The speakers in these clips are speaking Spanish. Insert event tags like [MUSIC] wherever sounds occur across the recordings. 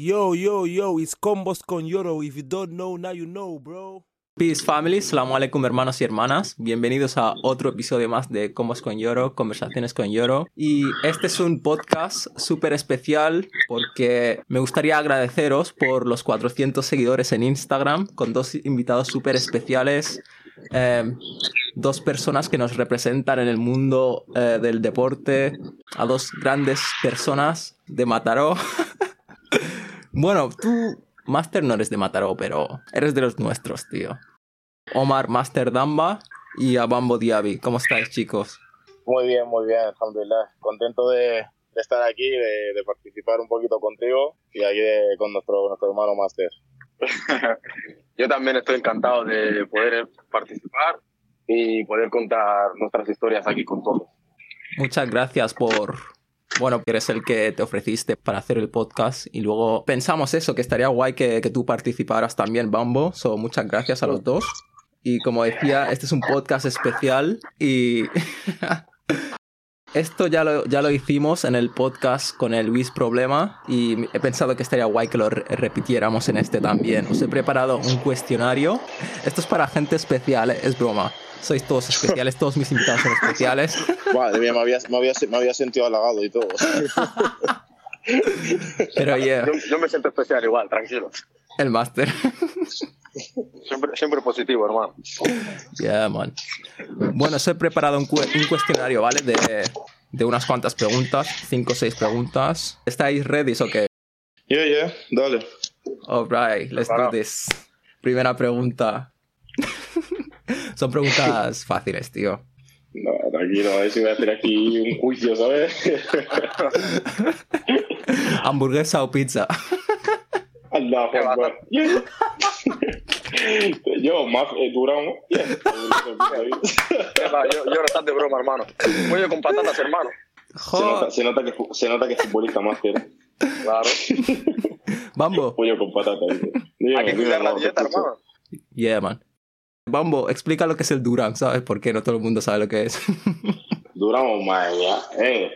Yo, yo, yo, it's Combos con Yoro. If you don't know, now you know, bro. Peace family, salam alaikum hermanos y hermanas. Bienvenidos a otro episodio más de Combos con Yoro, Conversaciones con Yoro. Y este es un podcast súper especial porque me gustaría agradeceros por los 400 seguidores en Instagram con dos invitados súper especiales. eh, dos personas que nos representan en el mundo eh, del deporte, a dos grandes personas de Mataró. [LAUGHS] bueno, tú, Master, no eres de Mataró, pero eres de los nuestros, tío. Omar Master Damba y a Bambo Diaby. ¿Cómo estáis, chicos? Muy bien, muy bien, alhamdulillah. Contento de, de estar aquí, de, de, participar un poquito contigo y aquí de, con nuestro, nuestro hermano Master. [LAUGHS] Yo también estoy encantado de poder participar y poder contar nuestras historias aquí con todos. Muchas gracias por, bueno, eres el que te ofreciste para hacer el podcast y luego pensamos eso, que estaría guay que, que tú participaras también, Bambo. So, muchas gracias a los dos. Y como decía, este es un podcast especial y [LAUGHS] esto ya lo, ya lo hicimos en el podcast con el Luis Problema y he pensado que estaría guay que lo re repitiéramos en este también. Os he preparado un cuestionario. Esto es para gente especial, ¿eh? es broma. Sois todos especiales, todos mis invitados son especiales. Madre mía, me había, me había, me había sentido halagado y todo. Pero yeah. yo, yo, me siento especial igual, tranquilo. El máster. Siempre, siempre positivo, hermano. Yeah, man. Bueno, os he preparado un, cu un cuestionario, ¿vale? De, de, unas cuantas preguntas, cinco o seis preguntas. ¿Estáis ready o qué? Yeah, yeah, dale. Alright, let's do this. Primera pregunta. Son preguntas [LAUGHS] fáciles, tío. No, tranquilo, a ver si voy a hacer aquí un juicio, ¿sabes? [LAUGHS] ¿Hamburguesa o pizza? [LAUGHS] Allah, yeah. Yo, más eh, duramos. Yeah. yo, yo no estás de broma, hermano. Pollo con patatas, hermano. Se nota, se nota, que, se nota que es futbolista máster. Claro. Bambo. Pollo con patatas. Hay que cuidar la dieta, hermano. Yeah, man. Bambo, explica lo que es el Durán, ¿sabes? Porque no todo el mundo sabe lo que es. Duramos, madre mía. Eh,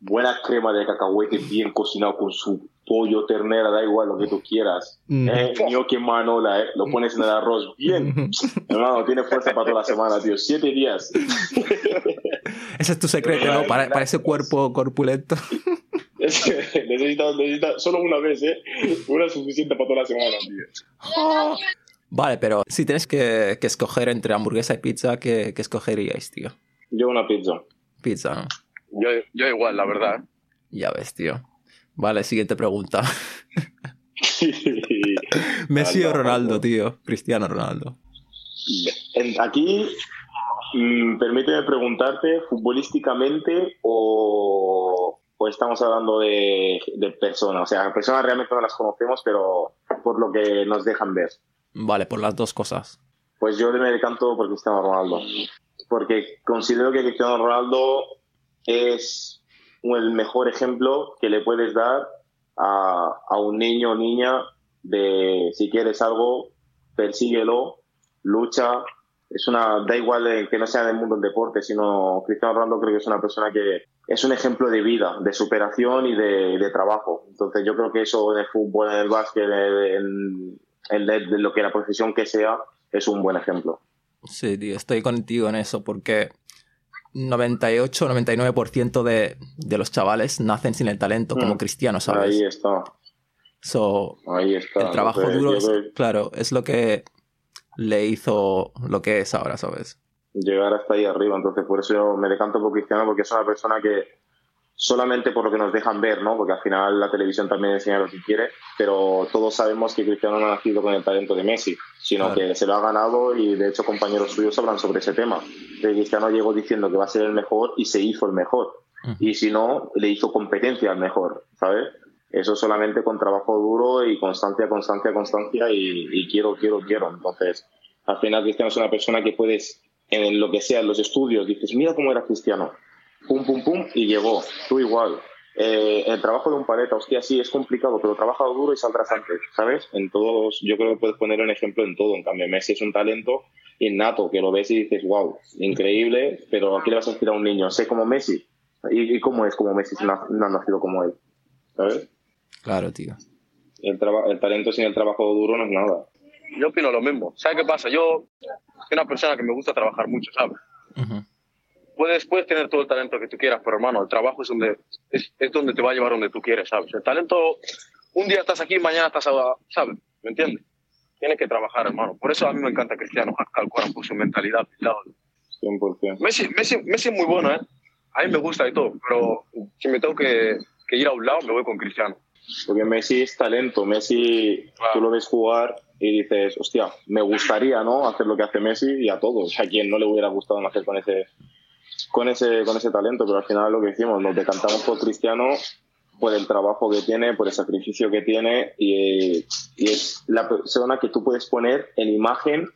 buena crema de cacahuete bien cocinado con su pollo, ternera, da igual lo que tú quieras. Mm. Eh, gnocchi manola, eh, lo pones en el arroz bien. [LAUGHS] Hermano, tiene fuerza para toda la semana, tío. Siete días. [LAUGHS] Ese es tu secreto, ¿no? Para, para ese cuerpo corpulento. [LAUGHS] necesita, necesita solo una vez, ¿eh? Una es suficiente para toda la semana, tío. Vale, pero si tienes que, que, escoger entre hamburguesa y pizza, ¿qué, ¿qué, escogeríais, tío? Yo una pizza. Pizza, ¿no? Yo, yo igual, la verdad. Ya ves, tío. Vale, siguiente pregunta. [LAUGHS] Messi o Ronaldo, tío. Cristiano Ronaldo. Aquí, mmm, permíteme preguntarte, futbolísticamente o, o estamos hablando de, de, personas? O sea, personas realmente no las conocemos, pero por lo que nos dejan ver. Vale, por las dos cosas. Pues yo me decanto por Cristiano Ronaldo. Porque considero que Cristiano Ronaldo es el mejor ejemplo que le puedes dar a, a un niño o niña de si quieres algo, persíguelo, lucha. Es una, da igual que no sea del mundo del deporte, sino Cristiano Ronaldo creo que es una persona que es un ejemplo de vida, de superación y de, trabajo. Entonces yo creo que eso en el fútbol, en el básquet, en, en lo que la profesión que sea, es un buen ejemplo. Sí, tío, estoy contigo en eso porque 98-99% de, de los chavales nacen sin el talento, como Mm. Cristiano, ¿sabes? Ahí está. So, Ahí está. el trabajo duro, es, claro, es lo que le hizo lo que es ahora, ¿sabes? llegar hasta ahí arriba. Entonces, por eso me decanto por Cristiano, porque es una persona que solamente por lo que nos dejan ver, ¿no? Porque al final la televisión también enseña lo que quiere, pero todos sabemos que Cristiano no ha nacido con el talento de Messi, sino Claro. que se lo ha ganado y de hecho compañeros suyos hablan sobre ese tema. Que Cristiano llegó diciendo que va a ser el mejor y se hizo el mejor. Y si no, le hizo competencia al mejor, ¿sabes? Eso solamente con trabajo duro y constancia, constancia, constancia y, y quiero, quiero, quiero. Entonces, al final Cristiano es una persona que puedes, en lo que sea, en los estudios, dices, mira cómo era Cristiano. Pum, pum, pum, y llegó. Tú igual. Eh, el trabajo de un paleta, hostia, sí, es complicado, pero trabaja duro y saldrás antes, ¿sabes? En todos, yo creo que puedes poner un ejemplo en todo. En cambio, Messi es un talento innato, que lo ves y dices, wow, increíble, pero ¿a qué le vas a decir a un niño? Sé como Messi. ¿Y, y cómo es como Messi si no, ha- no ha nacido como él? ¿Sabes? Claro, tío. El, traba- el talento sin el trabajo duro no es nada. Yo opino lo mismo. ¿Sabes qué pasa? Yo soy una persona que me gusta trabajar mucho, ¿sabes? Ujú. Puedes, puedes tener todo el talento que tú quieras, pero hermano, el trabajo es donde, es, es donde te va a llevar donde tú quieres, ¿sabes? El talento, un día estás aquí, mañana estás, ¿sabes? ¿Me entiendes? Tienes que trabajar, hermano. Por eso a mí me encanta Cristiano, calcular por su mentalidad. ¿sabes? 100%. Messi, Messi, Messi es muy bueno, ¿eh? A mí me gusta y todo, pero si me tengo que, que ir a un lado, me voy con Cristiano. Porque Messi es talento. Messi, Claro. tú lo ves jugar y dices, hostia, me gustaría, ¿no? Hacer lo que hace Messi y a todos. A quien no le hubiera gustado nacer con ese, con ese, con ese talento, pero al final lo que hicimos, nos decantamos por Cristiano por el trabajo que tiene, por el sacrificio que tiene y, y es la persona que tú puedes poner en imagen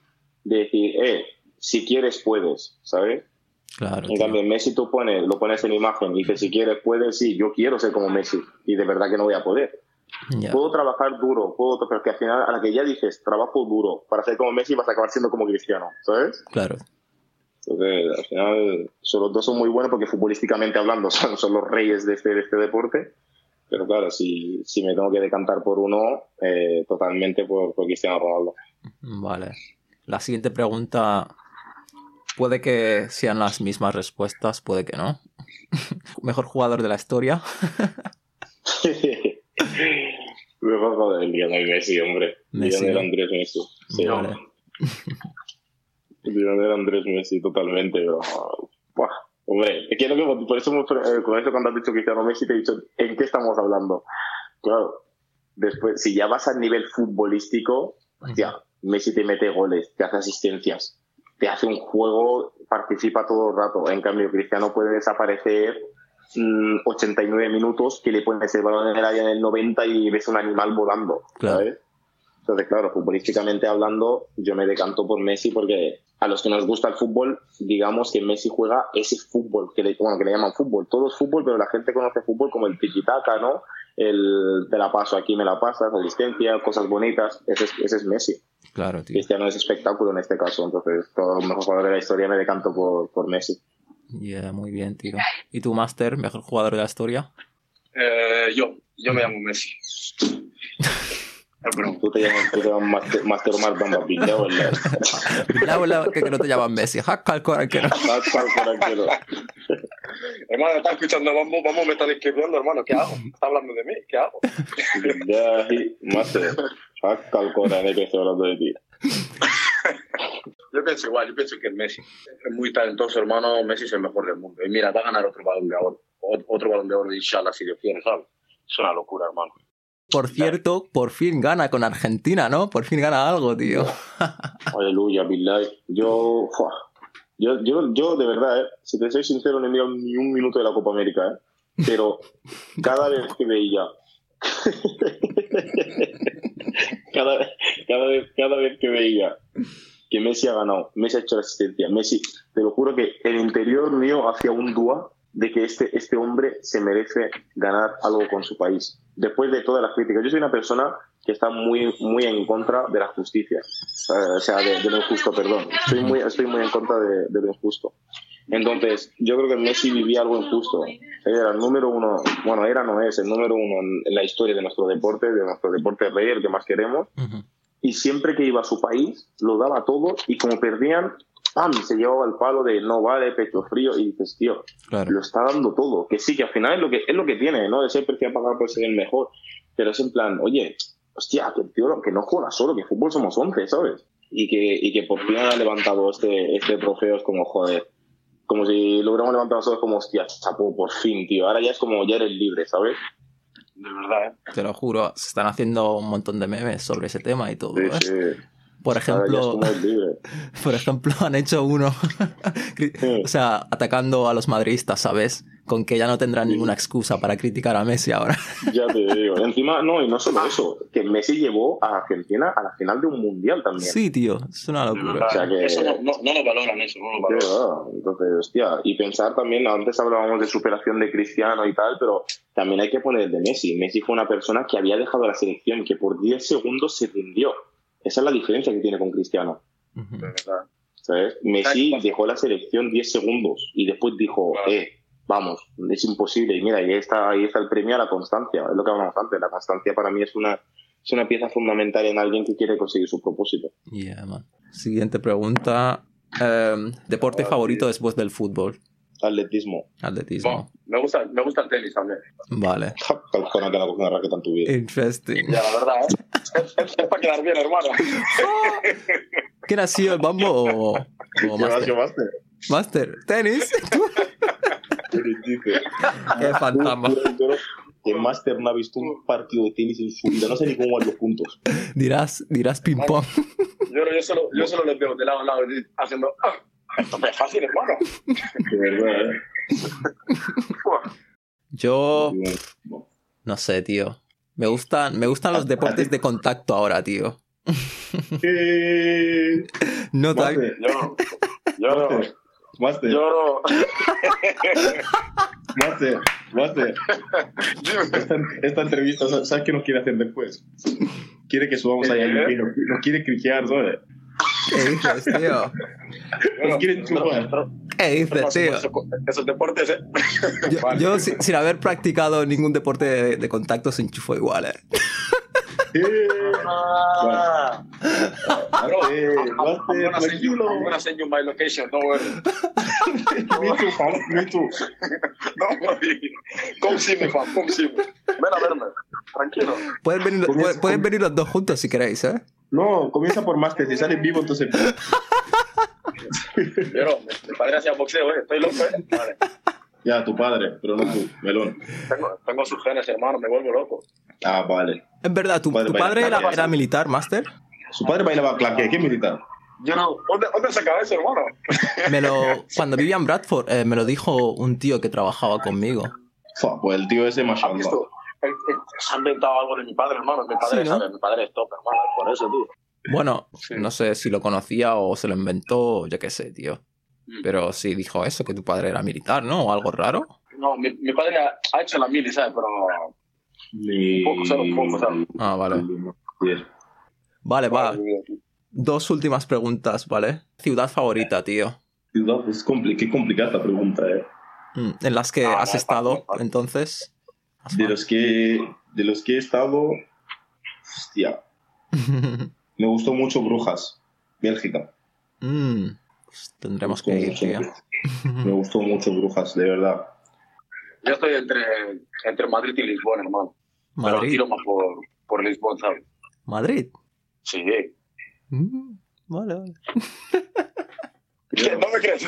de decir, eh, si quieres puedes, ¿sabes? Claro. En cambio, Messi tú pones, lo pones en imagen y dices, si quieres puedes, sí, yo quiero ser como Messi y de verdad que no voy a poder. Ya. Puedo trabajar duro, puedo, pero que al final, a la que ya dices, trabajo duro para ser como Messi, vas a acabar siendo como Cristiano, ¿sabes? Claro. Entonces, al final, son, los dos son muy buenos porque futbolísticamente hablando [LAUGHS] son, son los reyes de este, de este deporte. Pero claro, si, si me tengo que decantar por uno, eh, totalmente por, por Cristiano Ronaldo. Vale. La siguiente pregunta puede que sean las mismas respuestas, puede que no. [LAUGHS] Mejor jugador de la historia. [LAUGHS] Mejor joder, Lionel Messi, hombre. Messi, Lionel ¿no? Andrés Messi. Sí, Vale. Lionel Andrés Messi, totalmente, pero. buah, hombre, es que por eso, eh, con eso cuando has dicho Cristiano Messi, te he dicho, ¿en qué estamos hablando? Claro, después, si ya vas al nivel futbolístico, hostia, Messi te mete goles, te hace asistencias, te hace un juego, participa todo el rato. En cambio, Cristiano puede desaparecer mm, 89 minutos, que le pones el balón en el área en el 90 y ves un animal volando, Claro. ¿sabes? Entonces, claro, futbolísticamente hablando, yo me decanto por Messi porque a los que nos gusta el fútbol, digamos que Messi juega ese fútbol, que le, bueno, que le llaman fútbol. Todo es fútbol, pero la gente conoce fútbol como el tiki-taka, ¿no? El te la paso aquí, me la pasas, asistencia, cosas bonitas. Ese es, ese es Messi. Claro, tío. Cristiano es espectáculo en este caso. Entonces, todo el mejor jugador de la historia me decanto por, por Messi. Yeah, muy bien, tío. ¿Y tu máster, mejor jugador de la historia? Eh, yo, yo me llamo Messi. [LAUGHS] Es. Tú te llamas, tú te llamas Master, Master Bamba Pillao, el La bola que que no te llaman Messi. Jaca el cora que no. Hermano, está escuchando, vamos, vamos, me están escribiendo, hermano, ¿qué hago? Está hablando de mí, ¿qué hago? Billahi, Master. Hasta el corazón que estoy hablando de ti. Yo pienso igual, yo pienso que Messi es muy talentoso, hermano. Messi es el mejor del mundo. Y mira, va a ganar otro balón de oro. Ot- Otro balón de oro, inshallah, si Dios quiere, ¿sabes? Es una locura, hermano. Por cierto, por fin gana con Argentina, ¿no? Por fin gana algo, tío. [LAUGHS] Aleluya, Billahi. Yo, yo, yo, yo, de verdad, eh, si te soy sincero, no he mirado ni un minuto de la Copa América, ¿eh? pero [LAUGHS] cada vez que veía, [LAUGHS] cada, vez- cada, vez, cada vez que veía que Messi ha ganado, Messi ha hecho la asistencia, Messi, te lo juro que el interior mío hacía un dúa de que este, este hombre se merece ganar algo con su país. Después de todas las críticas, yo soy una persona que está muy, muy en contra de la justicia, eh, o sea, de, de lo injusto, perdón. Estoy muy, estoy muy en contra de, de lo injusto. Entonces, yo creo que Messi vivía algo injusto. Era el número uno, bueno, era, no es, el número uno en, la historia de nuestro deporte, de nuestro deporte rey, el que más queremos Ujú. y siempre que iba a su país lo daba todo y como perdían, ¡pam! se llevaba el palo de no vale, pecho frío y dices, tío, Claro. lo está dando todo. Que sí, que al final es lo que, es lo que tiene, ¿no? De ser precio a pagar por ser el mejor. Pero es en plan, oye, hostia, que el tío que no juega solo, que fútbol somos 11, ¿sabes? Y que, y que por fin ha levantado este, este trofeo es como, joder, como si lo hubiéramos levantado nosotros como, hostia, chapó, por fin, tío. Ahora ya es como, ya eres libre, ¿sabes? De verdad, ¿eh? Te lo juro, se están haciendo un montón de memes sobre ese tema y todo. Sí, ¿eh? sí. Por ejemplo, [LAUGHS] por ejemplo, han hecho uno, [LAUGHS] o sea, atacando a los madridistas, ¿sabes? Con que ya no tendrán ninguna excusa para criticar a Messi ahora. [LAUGHS] Ya te digo. Encima, no, y no solo eso, que Messi llevó a Argentina a la final de un mundial también. Sí, tío, es una locura. O sea que- Eso no, no, no lo valoran, eso, no lo valoran. va. Entonces, hostia, y pensar también, antes hablábamos de superación de Cristiano y tal, pero también hay que poner el de Messi. Messi fue una persona que había dejado la selección, que por 10 segundos se rindió. Esa es la diferencia que tiene con Cristiano. De verdad. ¿Sabes? Messi dejó la selección 10 segundos y después dijo, Claro. eh, vamos, es imposible. Y mira, ahí está, ahí está el premio a la constancia. Es lo que hablamos antes. La constancia para mí es una, es una pieza fundamental en alguien que quiere conseguir su propósito. Yeah, man. Siguiente pregunta. Em, ¿Deporte favorito después del fútbol? Atletismo. Atletismo. Bueno, me gusta, me gusta el tenis también. Vale. [LAUGHS] Calcona que la coge una raqueta en tu vida. Interesting. Ya, la verdad, ¿eh? [LAUGHS] es, para quedar bien, hermano. [LAUGHS] ¿Quién ha sido el Bambo o, o ¿Qué Master? Master? Master, tenis. ¿Qué? Qué fantasma. Que Master no ha visto un partido de tenis en su vida. No sé ni cómo van los puntos. Dirás, dirás ping pong. Yo, yo, solo, yo solo les veo de lado a lado haciendo. "Ah, esto es fácil, hermano. De verdad, ¿eh? Yo, no sé, tío. Me gustan, me gustan los deportes de contacto ahora, tío. Eh, No. Master, Yo no. Yo no. Master, Master, Yo no. Master, Master. Esta, esta entrevista, ¿sabes qué nos quiere hacer después? Quiere que subamos ahí al ¿Eh? nos, nos quiere criquear, ¿sabes? ¿Qué dices, tío? Yo Nos no. quiere enchufar. ¿Qué dices, tío? Esos, deportes, ¿eh? Yo, [LAUGHS] Vale. yo sin, sin haber practicado ningún deporte de, de contacto se enchufo igual, eh. Eh, Ah. Eh, I'm, gonna send you, my location, don't worry. [LAUGHS] Me too, fam, me too. [LAUGHS] Don't worry. Come see me, fam, come see me. Ven a verme, tranquilo. Pueden venir, pueden venir los dos juntos si queréis, ¿eh? No, comienza por Master. Si sales vivo, entonces. [LAUGHS] Pero, mi, mi padre hacía boxeo, ¿eh? Estoy loco, ¿eh? Vale. Ya, tu padre, pero no tú, melón. Tengo, tengo sus genes, hermano, me vuelvo loco. Ah, vale. Es verdad, ¿tu, padre era, militar, Master? Su padre bailaba claque. ¿Qué militar? Yo no. ¿Dónde, dónde saca eso, hermano? Me lo, [LAUGHS] cuando vivía en Bradford, eh, me lo dijo un tío que trabajaba conmigo. Fua, pues el tío ese, ¿Has mashallah. El- el- Se ha inventado algo de mi padre, hermano. Mi padre, Sí. Mi padre es top, hermano. Por eso, tío. Bueno, Sí. no sé si lo conocía o se lo inventó, yo qué sé, tío. Mm. Pero sí dijo eso, que tu padre era militar, ¿no? O algo raro. No, mi, mi padre ha, ha hecho la mili, ¿sabes? Pero Ni... Un poco, solo un poco, ¿sabes? Ah, vale. Vale, va. Dos últimas preguntas, ¿vale? Ciudad favorita, tío. Cuidado, Es compli qué complicada la pregunta, eh. Mm, En las que Ah, has no, estado, no, no. entonces. De los que, de los que he estado, hostia, [LAUGHS] me gustó mucho Brujas, Bélgica. Mm, pues tendremos que ir, mucho. Me gustó mucho Brujas, de verdad. Yo estoy entre, entre Madrid y Lisboa, hermano. Pero Madrid. tiro más por, por Lisboa, ¿sabes? Madrid. Sí. Mm, Vale, vale. [LAUGHS] ¿Qué? ¿No me crees?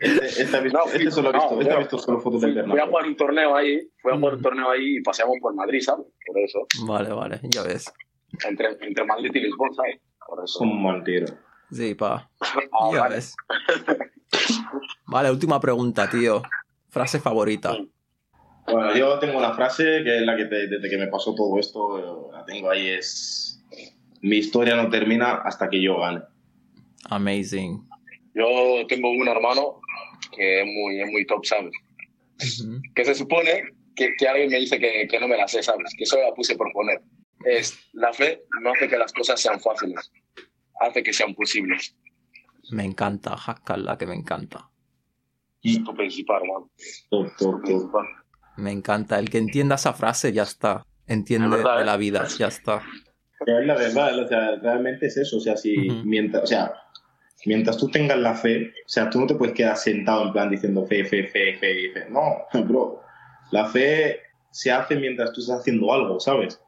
Este, este, visto, No, este solo ha visto, no, este yo- visto solo fotos del fui a Bernabéu. jugar un torneo ahí, fui a jugar un Mm. torneo ahí y paseamos por Madrid, ¿sabes? Por eso. Vale, vale, ya ves. Entre, entre Madrid y Lisboa, ¿sabes? Por eso. Son mantero. Sí, pa. [LAUGHS] Ah, Ya vale. ves. Vale, última pregunta, tío. Frase favorita. Bueno, yo tengo una frase que es la que te- desde que me pasó todo esto, la tengo ahí, es... Mi historia no termina hasta que yo gane. Amazing. Yo tengo un hermano que es muy, es muy top, ¿sabes? Ujú. Que se supone que, que alguien me dice que, que no me la sé, ¿sabes? Que eso la puse por poner. Es, la fe no hace que las cosas sean fáciles, hace que sean posibles. Me encanta, Hackala, que me encanta. Es tu principal, hermano. Me encanta. El que entienda esa frase ya está. Entiende Es verdad, de ¿eh? la vida, ya está. Pero es la verdad, o sea, realmente es eso, o sea, si Ujú. mientras, o sea, mientras tú tengas la fe, o sea, tú no te puedes quedar sentado en plan diciendo fe, fe, fe, fe, fe. No, [LAUGHS] bro, la fe se hace mientras tú estás haciendo algo, ¿sabes?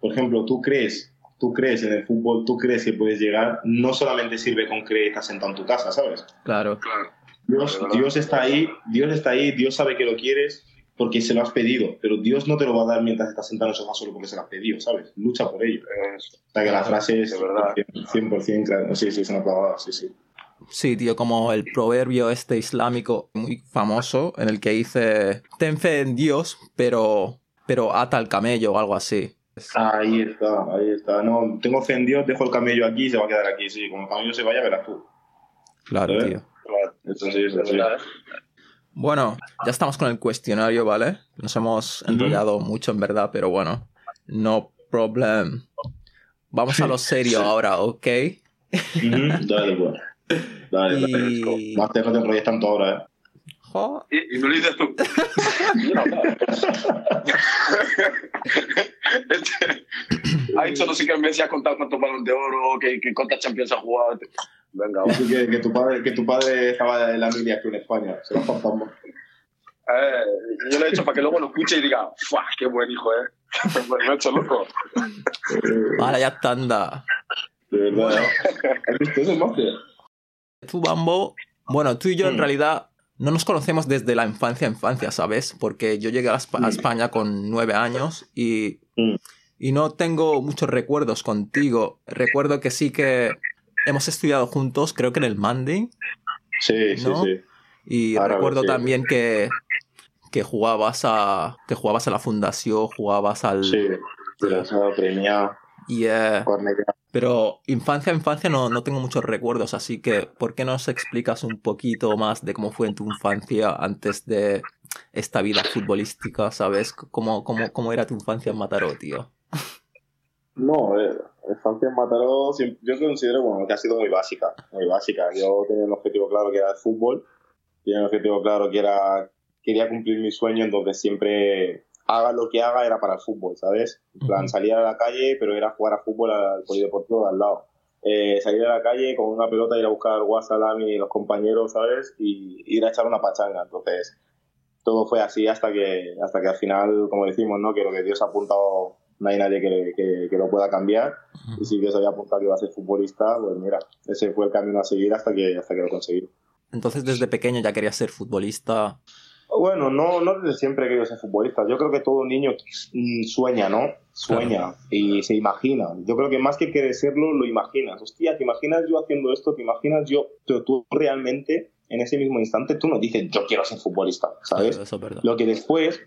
Por ejemplo, tú crees, tú crees en el fútbol, tú crees que puedes llegar, no solamente sirve con creer que estás sentado en tu casa, ¿sabes? Claro. Claro. Dios. Dios está ahí, Dios está ahí, Dios sabe que lo quieres porque se lo has pedido, pero Dios no te lo va a dar mientras estás sentado en el sofá solo porque se lo has pedido, ¿sabes? Lucha por ello. Es- O sea que la frase es De verdad. 100%, claro. Sí, sí, es una clavada, sí, sí. Sí, tío, como el proverbio este islámico muy famoso en el que dice, ten fe en Dios, pero, pero ata el camello o algo así. Ahí está, ahí está. No, tengo fe en Dios, dejo el camello aquí y se va a quedar aquí, sí. Como el camello se vaya, verás tú. Claro, tío. claro. Eso sí, eso Bueno, ya estamos con el cuestionario, ¿vale? Nos hemos enrollado mucho en verdad, pero bueno, no problem. Vamos a lo serio ahora, ¿ok? Ujú, Dale, pues. Dale, dale. Y... Más te no te enrolles tanto ahora, ¿eh? Y, y me lo dices tú. No, [LAUGHS] no. Este, ha dicho no sé qué meses, ha contado cuántos balones de oro, que, que cuántas Champions ha jugado. Venga. [LAUGHS] Así que, que tu padre, que tu padre estaba en la media aquí en España. Se lo contamos. Eh, yo lo he hecho para que luego lo escuche y diga, ¡fua! ¡Qué buen hijo, eh! [LAUGHS] me he hecho loco. [LAUGHS] Vale, ya está, anda. De verdad. ¿Has visto eso, Mafia? Tú, Bambo, bueno, tú y yo en Mm. realidad no nos conocemos desde la infancia a infancia, ¿sabes? Porque yo llegué a, Espa- a Mm. España con nueve años y, Mm. y no tengo muchos recuerdos contigo. Recuerdo que sí que hemos estudiado juntos, creo que en el Manding, Sí, sí, ¿No? sí. y Árabe, recuerdo sí. también que, que jugabas a que jugabas a la fundación, jugabas al Sí. Tirasado, premiado, y eh, pero infancia infancia no, no tengo muchos recuerdos, así que ¿por qué no nos explicas un poquito más de cómo fue en tu infancia antes de esta vida futbolística, ¿sabes? ¿Cómo, cómo, cómo era tu infancia en Mataró, tío? No, eh, la infancia en Mataró yo considero bueno, que ha sido muy básica, muy básica. Yo tenía un objetivo claro que era el fútbol, tenía un objetivo claro que era quería cumplir mi sueño, entonces siempre haga lo que haga era para el fútbol, ¿sabes? En plan, salir a la calle, pero era jugar a fútbol al polideportivo de al lado. Eh, salir a la calle con una pelota, ir a buscar Guasalam y los compañeros, ¿sabes? Y ir a echar una pachanga. Entonces, todo fue así hasta que, hasta que al final, como decimos, ¿no? Que lo que Dios ha apuntado no hay nadie que, que- que lo pueda cambiar. Y si Dios había apuntado que iba a ser futbolista, pues mira, ese fue el camino a seguir hasta que, hasta que lo conseguí. Entonces desde pequeño ya querías ser futbolista. Bueno, no, no desde siempre he querido ser futbolista. Yo creo que todo niño mm, sueña, ¿no? Sueña y se imagina. Yo creo que más que querer serlo, lo imaginas. Hostia, ¿te imaginas yo haciendo esto? ¿Te imaginas yo? Pero tú realmente, en ese mismo instante, tú no dices, yo quiero ser futbolista, ¿sabes? Eso es verdad. Lo que después,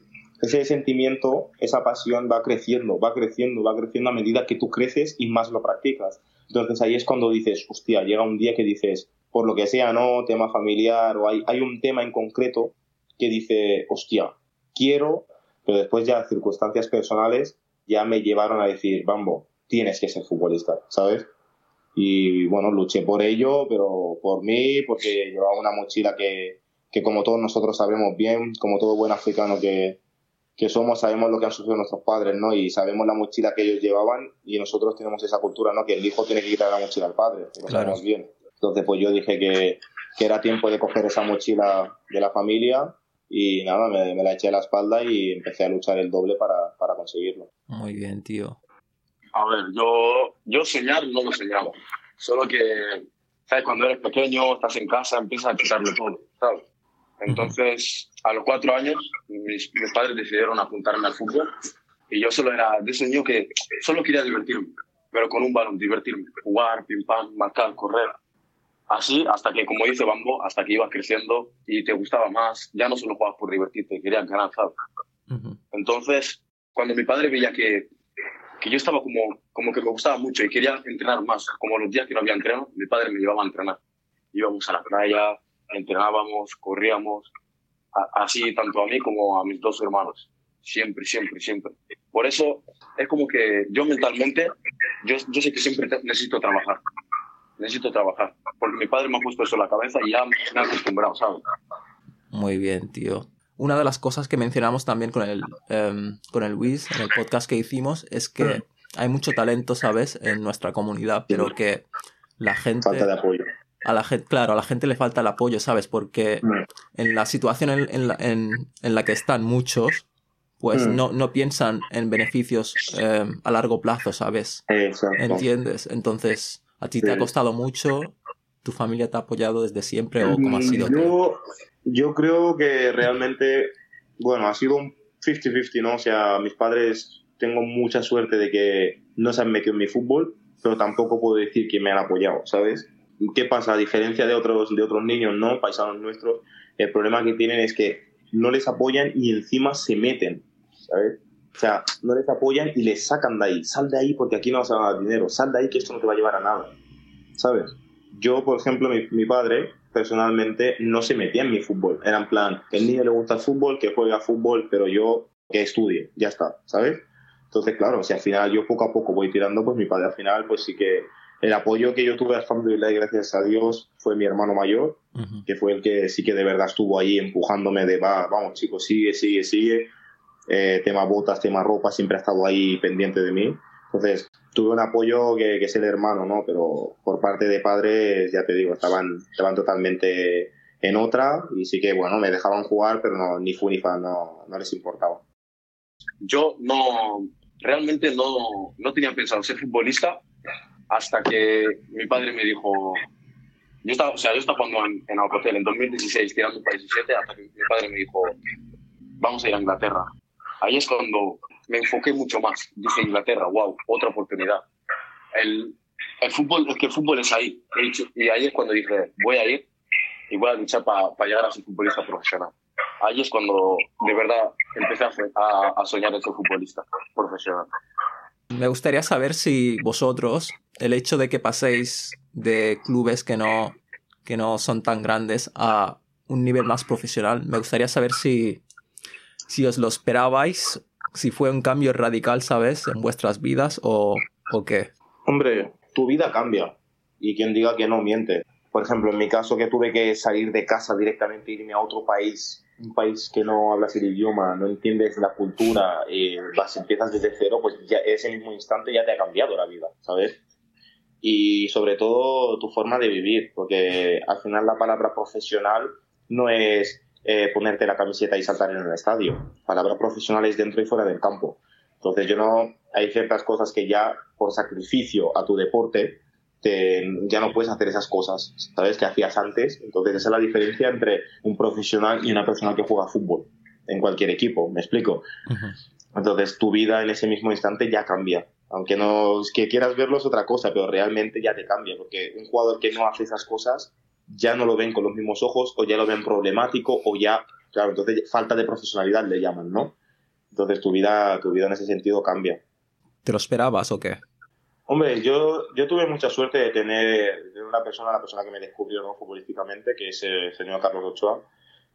ese sentimiento, esa pasión va creciendo, va creciendo, va creciendo a medida que tú creces y más lo practicas. Entonces ahí es cuando dices, hostia, llega un día que dices, por lo que sea, ¿no? Tema familiar o hay, hay un tema en concreto que dice, hostia, quiero, pero después ya circunstancias personales ya me llevaron a decir, Bambo, tienes que ser futbolista, ¿sabes? Y bueno, luché por ello, pero por mí, porque llevaba una mochila que, que como todos nosotros sabemos bien, como todo buen africano que, que somos, sabemos lo que han sufrido nuestros padres, ¿no? Y sabemos la mochila que ellos llevaban y nosotros tenemos esa cultura, ¿no? Que el hijo tiene que quitar la mochila al padre, que lo Claro. sabemos bien. Entonces, pues yo dije que, que era tiempo de coger esa mochila de la familia y nada, me, me la eché a la espalda y empecé a luchar el doble para, para conseguirlo. Muy bien, tío. A ver, yo, yo soñar no lo soñaba. Solo que, ¿sabes? Cuando eres pequeño, estás en casa, empiezas a quitarlo todo, ¿sabes? Entonces, a los cuatro años, mis, mis padres decidieron apuntarme al fútbol y yo solo era de ese niño que solo quería divertirme, pero con un balón, divertirme, jugar, pim pam, marcar, correr. Así hasta que, como dice Bambo, hasta que ibas creciendo y te gustaba más, ya no solo jugabas por divertirte, querías ganar, ¿sabes? Ujú. Entonces, cuando mi padre veía que, que yo estaba como, como que me gustaba mucho y quería entrenar más, como los días que no había entreno, mi padre me llevaba a entrenar. Íbamos a la playa, entrenábamos, corríamos, así tanto a mí como a mis dos hermanos. Siempre, siempre, siempre. Por eso es como que yo mentalmente, yo, yo sé que siempre necesito trabajar. Necesito trabajar. Porque mi padre me ha puesto eso en la cabeza y ya me he acostumbrado, ¿sabes? Muy bien, tío. Una de las cosas que mencionamos también con el, em, con el Wiz en el podcast que hicimos es que hay mucho talento, ¿sabes?, en nuestra comunidad, pero que la gente, Falta de apoyo. A la gente, claro, a la gente le falta el apoyo, ¿sabes? Porque Mm. en la situación en, en la, en- en la que están muchos, pues Mm. no, no piensan en beneficios em, a largo plazo, ¿sabes? Exacto. ¿Entiendes? Entonces, ¿a ti te ha costado mucho? ¿Tu familia te ha apoyado desde siempre o cómo ha sido? Mm, Yo, yo creo que realmente, bueno, ha sido un 50-50, ¿no? O sea, mis padres, tengo mucha suerte de que no se han metido en mi fútbol, pero tampoco puedo decir que me han apoyado, ¿sabes? ¿Qué pasa? A diferencia de otros, de otros niños, ¿no? Paisanos nuestros, el problema que tienen es que no les apoyan y encima se meten, ¿sabes? O sea, no les apoyan y les sacan de ahí. Sal de ahí porque aquí no vas a ganar dinero. Sal de ahí que esto no te va a llevar a nada. ¿Sabes? Yo, por ejemplo, mi, mi padre, personalmente, no se metía en mi fútbol. Era en plan, el niño le gusta el fútbol, que juega fútbol, pero yo que estudie, ya está, ¿sabes? Entonces, claro, si al final yo poco a poco voy tirando, pues mi padre al final, pues sí que el apoyo que yo tuve alhamdulillah y gracias a Dios fue mi hermano mayor, Ujú. que fue el que sí que de verdad estuvo ahí empujándome de va, vamos chicos, sigue, sigue, sigue. Eh, tema botas, tema ropa, siempre ha estado ahí pendiente de mí. Entonces, tuve un apoyo que, que es el hermano, ¿no? Pero por parte de padres, ya te digo, estaban, estaban totalmente en otra y sí que, bueno, me dejaban jugar, pero no, ni fu ni fa, no, no les importaba. Yo no, realmente no, no tenía pensado ser futbolista hasta que mi padre me dijo, yo estaba, o sea, yo estaba jugando en, en Alcotel en 2016, tirando para 17, hasta que mi padre me dijo, vamos a ir a Inglaterra. Ahí es cuando me enfoqué mucho más. Dije, Inglaterra, wow, otra oportunidad. El, el fútbol, es que el fútbol es ahí. Y ahí es cuando dije, voy a ir y voy a luchar para llegar a ser futbolista profesional. Ahí es cuando de verdad empecé a, a- a soñar en ser futbolista profesional. Me gustaría saber si vosotros, el hecho de que paséis de clubes que no, que no son tan grandes a un nivel más profesional, me gustaría saber si, si os lo esperabais, si fue un cambio radical, ¿sabes?, en vuestras vidas o, o qué. Hombre, tu vida cambia y quien diga que no miente. Por ejemplo, en mi caso que tuve que salir de casa directamente, irme a otro país, un país que no hablas el idioma, no entiendes la cultura, eh, vas, empiezas desde cero, pues ya ese mismo instante ya te ha cambiado la vida, ¿sabes? Y sobre todo tu forma de vivir, porque al final la palabra profesional no es eh, ponerte la camiseta y saltar en el estadio. La palabra profesional es dentro y fuera del campo. Entonces yo no, hay ciertas cosas que ya por sacrificio a tu deporte te- ya no puedes hacer esas cosas, ¿sabes? Que hacías antes. Entonces esa es la diferencia entre un profesional y una persona que juega fútbol en cualquier equipo, ¿me explico? Entonces tu vida en ese mismo instante ya cambia. Aunque no es que quieras verlo es otra cosa, pero realmente ya te cambia, porque un jugador que no hace esas cosas ya no lo ven con los mismos ojos o ya lo ven problemático o ya, claro, entonces falta de profesionalidad le llaman, ¿no? Entonces tu vida, tu vida en ese sentido cambia. ¿Te lo esperabas o qué? Hombre, yo, yo tuve mucha suerte de tener de una persona, la persona que me descubrió ¿no? futbolísticamente, que es el señor Carlos Ochoa,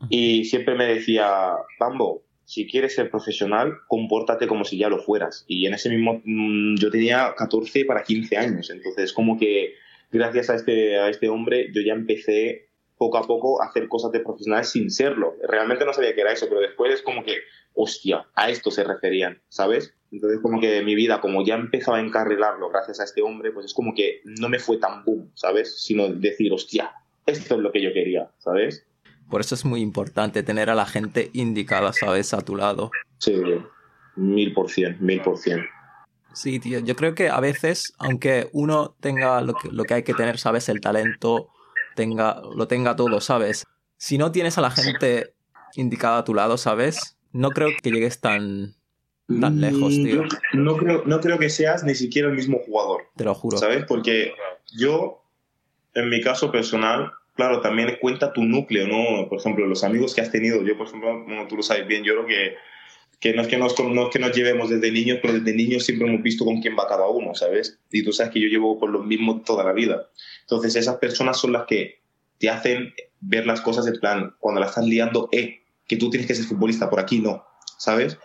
y siempre me decía, Bambo, si quieres ser profesional, compórtate como si ya lo fueras. Y en ese mismo, mm, yo tenía 14 para 15 años, entonces como que gracias a este, a este hombre yo ya empecé poco a poco a hacer cosas de profesional sin serlo. Realmente no sabía que era eso, pero después es como que, hostia, a esto se referían, ¿sabes? Entonces como que mi vida, como ya empezaba a encarrilarlo gracias a este hombre, pues es como que no me fue tan boom, ¿sabes? Sino decir, hostia, esto es lo que yo quería, ¿sabes? Por eso es muy importante tener a la gente indicada, ¿sabes?, a tu lado. Sí, mil por cien, mil por cien. Sí, tío, yo creo que a veces, aunque uno tenga lo que, lo que hay que tener, ¿sabes? El talento, tenga, lo tenga todo, ¿sabes? Si no tienes a la gente indicada a tu lado, ¿sabes? No creo que llegues tan, tan lejos, Mm, tío. yo No creo, no creo que seas ni siquiera el mismo jugador. Te lo juro. ¿Sabes? Porque yo, en mi caso personal, claro, también cuenta tu núcleo, ¿no? Por ejemplo, los amigos que has tenido. Yo, por ejemplo, como tú lo sabes bien, yo creo que, que, no, es que nos, no es que nos llevemos desde niños, pero desde niños siempre hemos visto con quién va cada uno, ¿sabes? Y tú sabes que yo llevo con los mismos toda la vida. Entonces, esas personas son las que te hacen ver las cosas en plan, cuando la estás liando, eh, que tú tienes que ser futbolista, por aquí no, ¿sabes?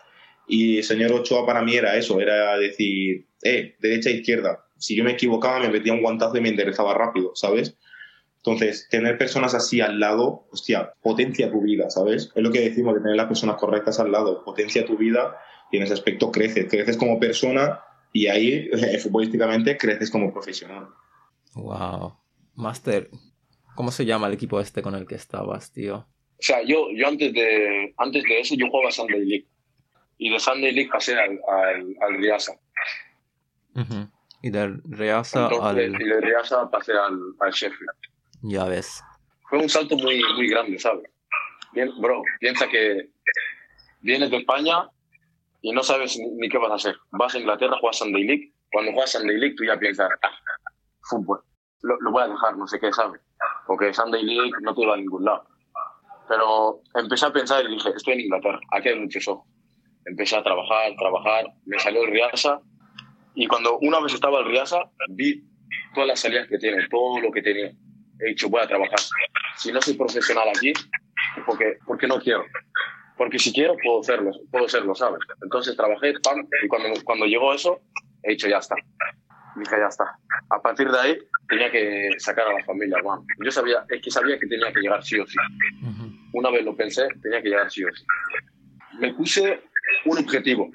Y el señor Ochoa para mí era eso, era decir, eh, derecha e izquierda. Si yo me equivocaba, me metía un guantazo y me enderezaba rápido, ¿sabes? Entonces, tener personas así al lado, hostia, potencia tu vida, ¿sabes? Es lo que decimos, de tener las personas correctas al lado, potencia tu vida y en ese aspecto creces. Creces como persona y ahí, [LAUGHS] futbolísticamente, creces como profesional. Wow. Master, ¿cómo se llama el equipo este con el que estabas, tío? O sea, yo, yo antes, de, antes de eso yo jugaba Sunday League. Y de Sunday League pasé al, al, al Riasa. Ujú. Y del Entonces, al... y de Riasa pasé al, al Sheffield. Ya ves. Fue un salto muy, muy grande, ¿sabes? Bien, bro, piensa que vienes de España y no sabes ni, ni qué vas a hacer. Vas a Inglaterra, juegas Sunday League. Cuando juegas Sunday League tú ya piensas, ah, fútbol. Lo, lo voy a dejar, no sé qué, ¿sabes? Porque Sunday League no te va a ningún lado. Pero empecé a pensar y dije, estoy en Inglaterra, aquí hay muchos ojos. Empecé a trabajar, trabajar, me salió el Riasa y cuando una vez estaba el Riasa vi todas las salidas que tiene, todo lo que tenía. He dicho, voy a trabajar. Si no soy profesional aquí, porque, porque no quiero. Porque si quiero, puedo serlo, puedo serlo, ¿sabes? Entonces trabajé, pam, y cuando, cuando llegó eso, he dicho, ya está. Dije, ya está. a partir de ahí tenía que sacar a la familia, hermano. Yo sabía, es que sabía que tenía que llegar sí o sí. Ujú. Una vez lo pensé, tenía que llegar sí o sí. Me puse un objetivo.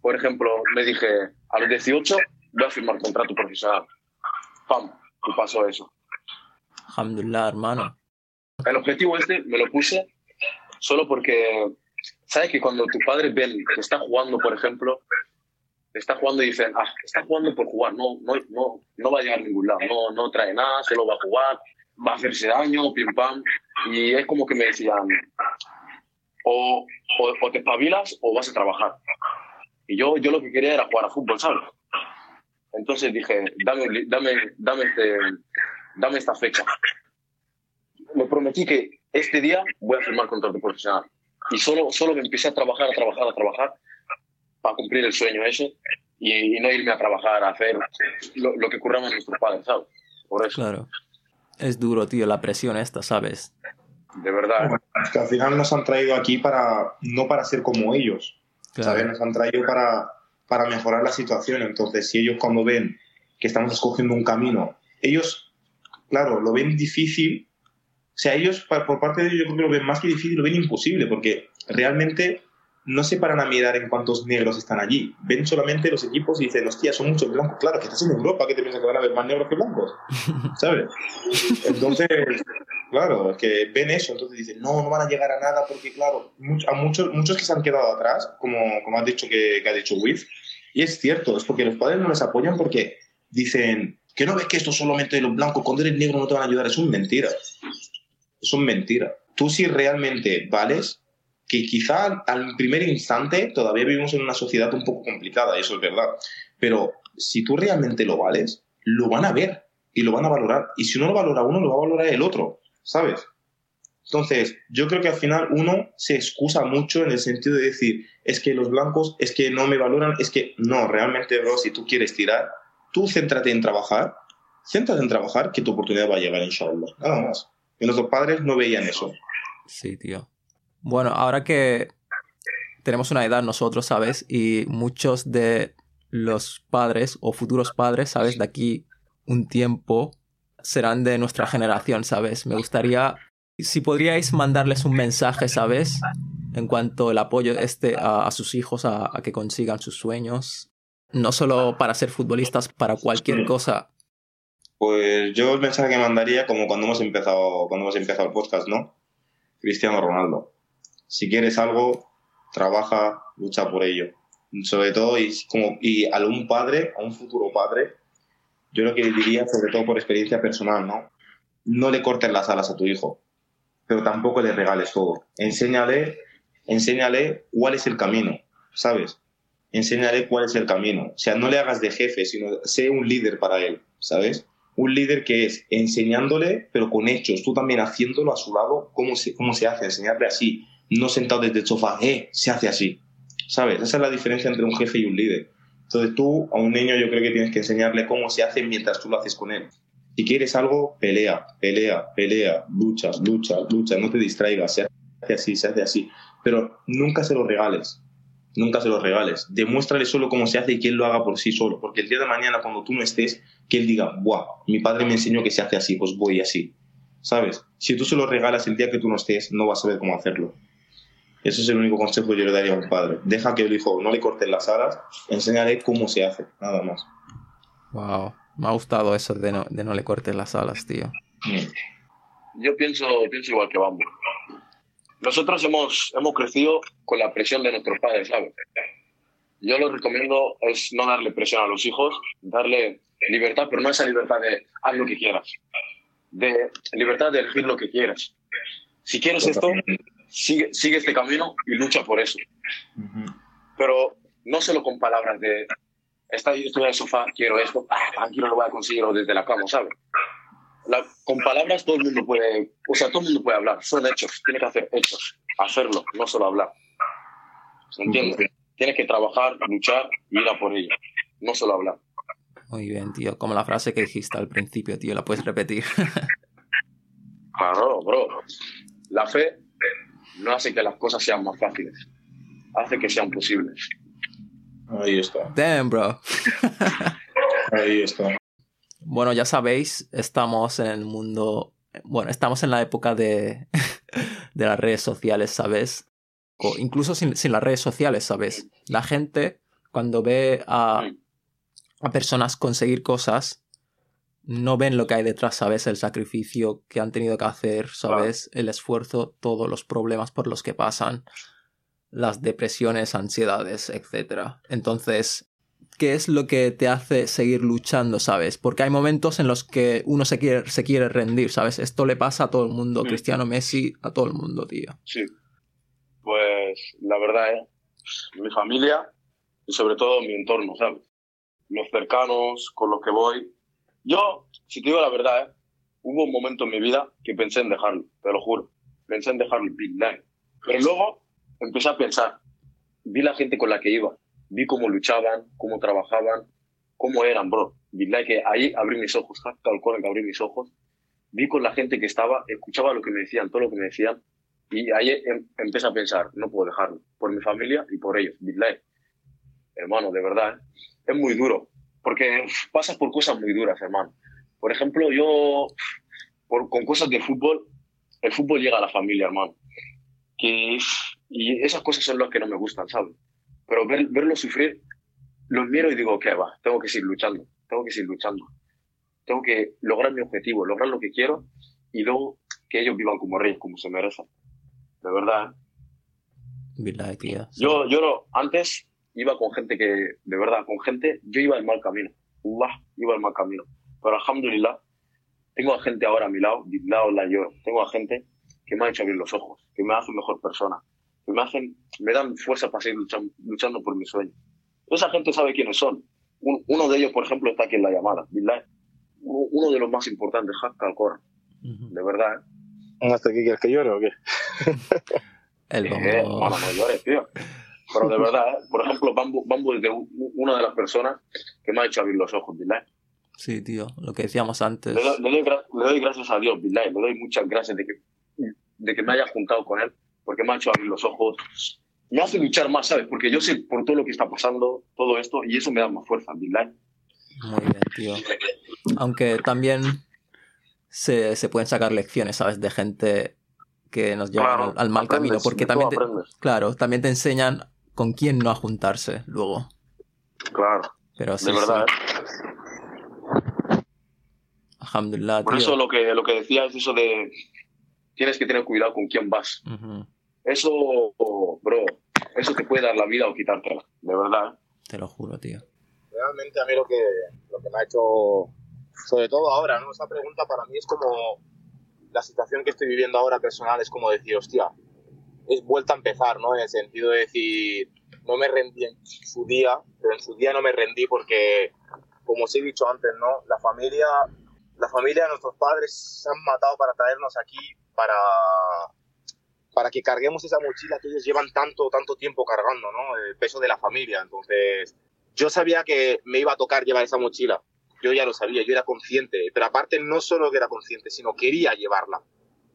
Por ejemplo, me dije, a los 18 voy a firmar contrato profesional. ¡Pam! Y pasó eso. Alhamdulillah, hermano. El objetivo este me lo puse solo porque, ¿sabes que cuando tus padres ven que está jugando, por ejemplo, está jugando y dicen, ah, está jugando por jugar, no, no, no, no va a llegar a ningún lado, no, no trae nada, solo va a jugar, va a hacerse daño, pim pam. Y es como que me decían, o, o, o te espabilas o vas a trabajar. Y yo, yo lo que quería era jugar a fútbol, ¿sabes? Entonces dije, dame, dame, dame, este, dame esta fecha. Me prometí que este día voy a firmar contrato profesional. Y solo, solo me empecé a trabajar, a trabajar, a trabajar para cumplir el sueño ese y, y no irme a trabajar, a hacer lo, lo que curraban nuestros padres, ¿sabes? Por eso, Claro. Es duro, tío, la presión esta, ¿sabes? De verdad. Bueno, es que al final nos han traído aquí para no para ser como ellos, ¿sabes? Nos han traído para, para mejorar la situación. Entonces, si ellos cuando ven que estamos escogiendo un camino, ellos, claro, lo ven difícil. O sea, ellos, por parte de ellos, yo creo que lo ven más que difícil, lo ven imposible, porque realmente no se paran a mirar en cuántos negros están allí. Ven solamente los equipos y dicen, hostia, son muchos blancos. Claro, que estás en Europa, ¿qué te piensas que van a haber más negros que blancos? [LAUGHS] ¿Sabes? Entonces, Claro, es que ven eso, entonces dicen, no, no van a llegar a nada porque, claro, a muchos, muchos que se han quedado atrás, como, como has dicho que, ha dicho Wiz, y es cierto, es porque los padres no les apoyan porque dicen, que no ves que esto solamente de los blancos, cuando eres negro no te van a ayudar, es un mentira. Es un mentira. Tú si realmente vales, que quizá al primer instante todavía vivimos en una sociedad un poco complicada, y eso es verdad, pero si tú realmente lo vales, lo van a ver y lo van a valorar. Y si no lo valora uno, lo va a valorar el otro, ¿sabes? Entonces, yo creo que al final uno se excusa mucho en el sentido de decir, es que los blancos, es que no me valoran, es que no, realmente, bro, si tú quieres tirar, tú céntrate en trabajar, céntrate en trabajar, que tu oportunidad va a llegar, inshallah. Nada más. Y nuestros padres no veían eso. Sí, tío. Bueno, ahora que tenemos una edad nosotros, ¿sabes? Y muchos de los padres o futuros padres, ¿sabes? De aquí un tiempo serán de nuestra generación, ¿sabes? Me gustaría, si podríais mandarles un mensaje, ¿sabes? En cuanto al apoyo este a, a sus hijos, a, a que consigan sus sueños. No solo para ser futbolistas, para cualquier cosa. Pues yo el mensaje que mandaría, como cuando hemos empezado, cuando hemos empezado el podcast, ¿no? Cristiano Ronaldo. Si quieres algo, trabaja, lucha por ello. Sobre todo, y, como, y a un padre, a un futuro padre, yo lo que diría, sobre todo por experiencia personal, ¿no? No le cortes las alas a tu hijo, pero tampoco le regales todo. Enséñale, enséñale cuál es el camino, ¿sabes? Enséñale cuál es el camino. O sea, no le hagas de jefe, sino sé un líder para él, ¿sabes? Un líder que es enseñándole, pero con hechos, tú también haciéndolo a su lado, cómo se, cómo se hace, enseñarle así, no sentado desde el sofá, eh, se hace así, ¿sabes? Esa es la diferencia entre un jefe y un líder. Entonces tú a un niño yo creo que tienes que enseñarle cómo se hace mientras tú lo haces con él. Si quieres algo, pelea, pelea, pelea, lucha, lucha, lucha, no te distraigas, se hace así, se hace así, pero nunca se lo regales, nunca se lo regales. Demuéstrale solo cómo se hace y que él lo haga por sí solo, porque el día de mañana cuando tú no estés, que él diga, buah, mi padre me enseñó que se hace así, pues voy así, ¿sabes? Si tú se lo regalas el día que tú no estés, no vas a saber cómo hacerlo. Ese es el único consejo que yo le daría a un padre. Deja que el hijo no le corten las alas, enséñale cómo se hace, nada más. Wow. Me ha gustado eso de no, de no le cortes las alas, tío. Mm. Yo pienso, pienso igual que Bambo. Nosotros hemos, hemos crecido con la presión de nuestros padres, ¿sabes? Yo lo recomiendo es no darle presión a los hijos, darle libertad, pero no esa libertad de haz lo que quieras, de libertad de elegir lo que quieras. Si quieres esto, sigue, sigue este camino y lucha por eso. Ujú. Pero no solo con palabras de estoy, estoy en el sofá, quiero esto, ah, tranquilo, lo voy a conseguir o desde la cama, ¿sabes? La- con palabras todo el mundo puede, o sea, todo el mundo puede hablar, son hechos, tiene que hacer hechos, hacerlo, no solo hablar. ¿Se entiende? Tienes que trabajar, luchar y ir a por ello, no solo hablar. Muy bien, tío. Como la frase que dijiste al principio, tío. ¿La puedes repetir? Claro, bro. La fe no hace que las cosas sean más fáciles, hace que sean posibles. Ahí está, Damn, bro. ahí está. Bueno, ya sabéis, estamos en el mundo. Bueno, estamos en la época de, [LAUGHS] de las redes sociales, ¿sabes? O incluso sin, sin, las redes sociales, ¿sabes? La gente, cuando ve a, a personas conseguir cosas, no ven lo que hay detrás, ¿sabes? El sacrificio que han tenido que hacer, ¿sabes? El esfuerzo, todos los problemas por los que pasan, las depresiones, ansiedades, etc. Entonces, ¿qué es lo que te hace seguir luchando, ¿sabes? Porque hay momentos en los que uno se quiere, se quiere rendir, ¿sabes? Esto le pasa a todo el mundo, Cristiano Messi, a todo el mundo, tío. Sí. Pues la verdad es, mi familia y sobre todo mi entorno, ¿sabes? Los cercanos, con los que voy, yo, si te digo la verdad, ¿eh? hubo un momento en mi vida que pensé en dejarlo, te lo juro. Pensé en dejarlo, Pero luego empecé a pensar, vi la gente con la que iba, vi cómo luchaban, cómo trabajaban, cómo eran, bro. Billahi que ahí abrí mis ojos, tal cual que abrí mis ojos. Vi con la gente que estaba, escuchaba lo que me decían, todo lo que me decían, y ahí em, empecé a pensar, no puedo dejarlo, por mi familia y por ellos. Billahi. Hermano, de verdad, ¿eh? es muy duro, porque pasas por cosas muy duras, hermano. Por ejemplo, yo, por, con cosas de fútbol, el fútbol llega a la familia, hermano. Que, y esas cosas son las que no me gustan, ¿sabes? Pero ver, verlo sufrir, los miro y digo, ¿qué va? Tengo que seguir luchando, tengo que seguir luchando. Tengo que lograr mi objetivo, lograr lo que quiero y luego que ellos vivan como reyes, como se merecen. De verdad. ¿eh? Yo, yo antes iba con gente que, de verdad, con gente, yo iba el mal camino. Allah, iba el mal camino. Pero alhamdulillah, tengo a gente ahora a mi lado, lado la yo, tengo a gente que me ha hecho abrir los ojos, que me hace mejor persona, que me hacen, me dan fuerza para seguir luchando, por mis sueños. Esa gente sabe quiénes son. uno de ellos, por ejemplo, está aquí en la llamada, Uno de los más importantes, Hakka al De verdad, ¿eh? ¿Hasta aquí quieres que llore o qué? El eh, no llores, tío. Pero de [LAUGHS] verdad, ¿eh? por ejemplo, Bambu, Bambu es de una de las personas que me ha hecho abrir los ojos, ¿verdad? Sí, tío, lo que decíamos antes. Le, doy, le doy, gracias a Dios, ¿verdad? Le doy muchas gracias de que, de que me haya juntado con él, porque me ha hecho abrir los ojos. Me hace luchar más, ¿sabes? Porque yo sé por todo lo que está pasando, todo esto, y eso me da más fuerza, ¿verdad? Muy bien, tío. Aunque también se, se pueden sacar lecciones, ¿sabes? De gente que nos lleva al, mal camino, porque también claro, también te enseñan con quién no a juntarse luego. Claro. Pero sí, de verdad. Alhamdulillah, Por eso lo que, lo que decía es eso de tienes que tener cuidado con quién vas. Eso, bro, eso te puede dar la vida o quitártela, de verdad. Te lo juro, tío. Realmente a mí lo que, lo que me ha hecho, sobre todo ahora, ¿no? Esa pregunta para mí es como la situación que estoy viviendo ahora personal es como decir, hostia, es vuelta a empezar, ¿no? En el sentido de decir, no me rendí en su día, pero en su día no me rendí porque, como os he dicho antes, ¿no? La familia, la familia de nuestros padres se han matado para traernos aquí, para, para que carguemos esa mochila que ellos llevan tanto, tanto tiempo cargando, ¿no? El peso de la familia. Entonces, yo sabía que me iba a tocar llevar esa mochila. Yo ya lo sabía, yo era consciente, pero aparte no solo que era consciente, sino quería llevarla,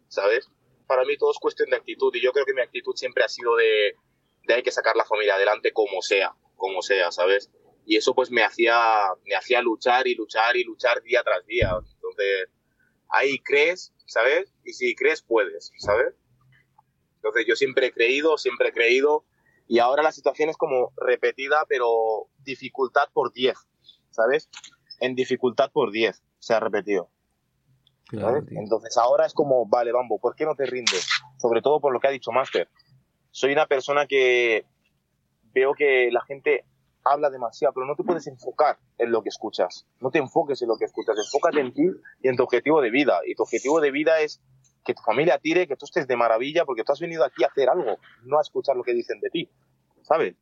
¿sabes? Para mí todo es cuestión de actitud y yo creo que mi actitud siempre ha sido de, de hay que sacar la familia adelante como sea, como sea, ¿sabes? Y eso pues me hacía, me hacía luchar y luchar y luchar día tras día. Entonces, ahí crees, ¿sabes? Y si crees, puedes, ¿sabes? Entonces yo siempre he creído, siempre he creído y ahora la situación es como repetida, pero dificultad por 10, ¿sabes? En dificultad por 10 se ha repetido. Entonces ahora es como, vale, Bambo, ¿por qué no te rindes? Sobre todo por lo que ha dicho Master. Soy una persona que veo que la gente habla demasiado, pero no te puedes enfocar en lo que escuchas. No te enfoques en lo que escuchas, enfócate en ti y en tu objetivo de vida. Y tu objetivo de vida es que tu familia tire, que tú estés de maravilla, porque tú has venido aquí a hacer algo, no a escuchar lo que dicen de ti. ¿Sabes?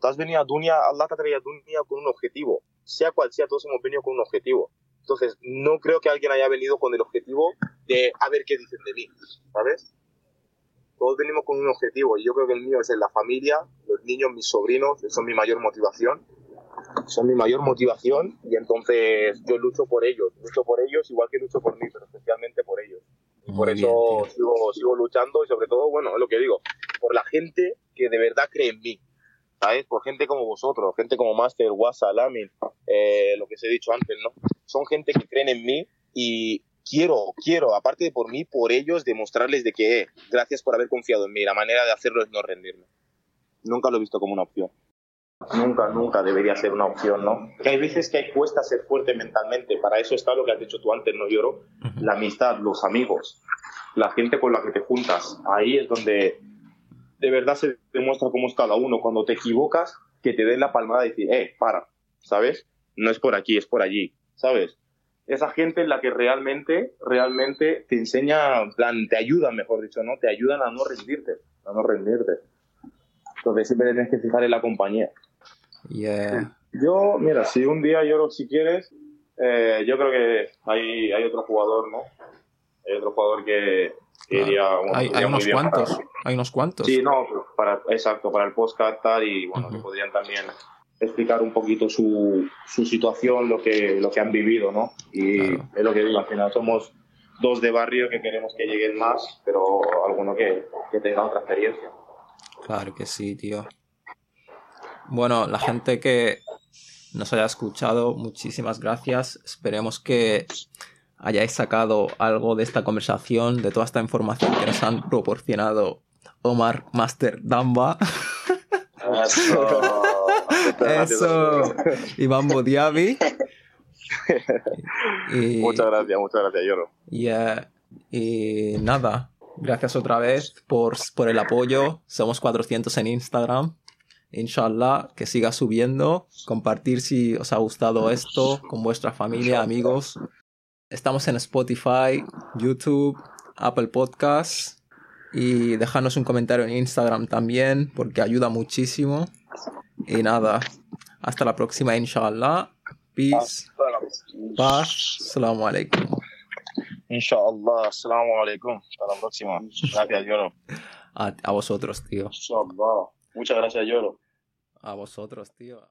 Tú has venido a Dunia, Allah te ha traído a Dunia con un objetivo. Sea cual sea, todos hemos venido con un objetivo. Entonces, no creo que alguien haya venido con el objetivo de a ver qué dicen de mí, ¿sabes? Todos venimos con un objetivo y yo creo que el mío es en la familia, los niños, mis sobrinos, son mi mayor motivación. Son mi mayor motivación y entonces yo lucho por ellos, lucho por ellos igual que lucho por mí, pero especialmente por ellos. Y por eso sigo, sigo luchando y sobre todo, bueno, es lo que digo, por la gente que de verdad cree en mí, ¿sabes? Por gente como vosotros, gente como Master, WhatsApp, Lamin, eh, lo que os he dicho antes, ¿no? Son gente que creen en mí y quiero, quiero, aparte de por mí, por ellos, demostrarles de que, eh, gracias por haber confiado en mí. La manera de hacerlo es no rendirme. Nunca lo he visto como una opción. Nunca, nunca debería ser una opción, ¿no? Que hay veces que cuesta ser fuerte mentalmente. Para eso está lo que has dicho tú antes, ¿no, Lloro? La amistad, los amigos, la gente con la que te juntas. Ahí es donde de verdad se demuestra cómo es cada uno. Cuando te equivocas, que te den la palmada y decir, eh, para, ¿sabes? No es por aquí, es por allí, ¿sabes? Esa gente es la que realmente, realmente te enseña, en plan, te ayudan, mejor dicho, ¿no? Te ayudan a no rendirte, a no rendirte. Entonces siempre tienes que fijar en la compañía. Yeah. Yo, mira, si un día lloro, si quieres, eh, yo creo que hay, hay otro jugador, ¿no? Hay otro jugador que, bueno, Hay, unos para- cuantos. Hay unos cuantos. Sí, no, para, exacto, para el podcast tal, y bueno, que podrían también explicar un poquito su, su situación, lo que, lo que han vivido, ¿no? Y Claro. es lo que digo, al final somos dos de barrio que queremos que lleguen más, pero alguno que, que tenga otra experiencia. Claro que sí, tío. Bueno, la gente que nos haya escuchado, muchísimas gracias. Esperemos que hayáis sacado algo de esta conversación, de toda esta información que nos han proporcionado Omar Master Damba. Eso. Iván Bodiavi. [LAUGHS] Y, Muchas gracias, muchas gracias, Lloro. y, eh, y nada, gracias otra vez por, por el apoyo. Somos 400 en Instagram. Inshallah, que siga subiendo. Compartir si os ha gustado esto con vuestra familia, amigos. Estamos en Spotify, YouTube, Apple Podcasts. Y dejarnos un comentario en Instagram también, porque ayuda muchísimo. Y nada, hasta la próxima, inshallah. Peace, paz, salamu alaikum. Inshallah, assalamu alaikum. Hasta la próxima. Gracias, Lloro. A, a vosotros, tío. Inshallah. Muchas gracias, Lloro. A vosotros, tío.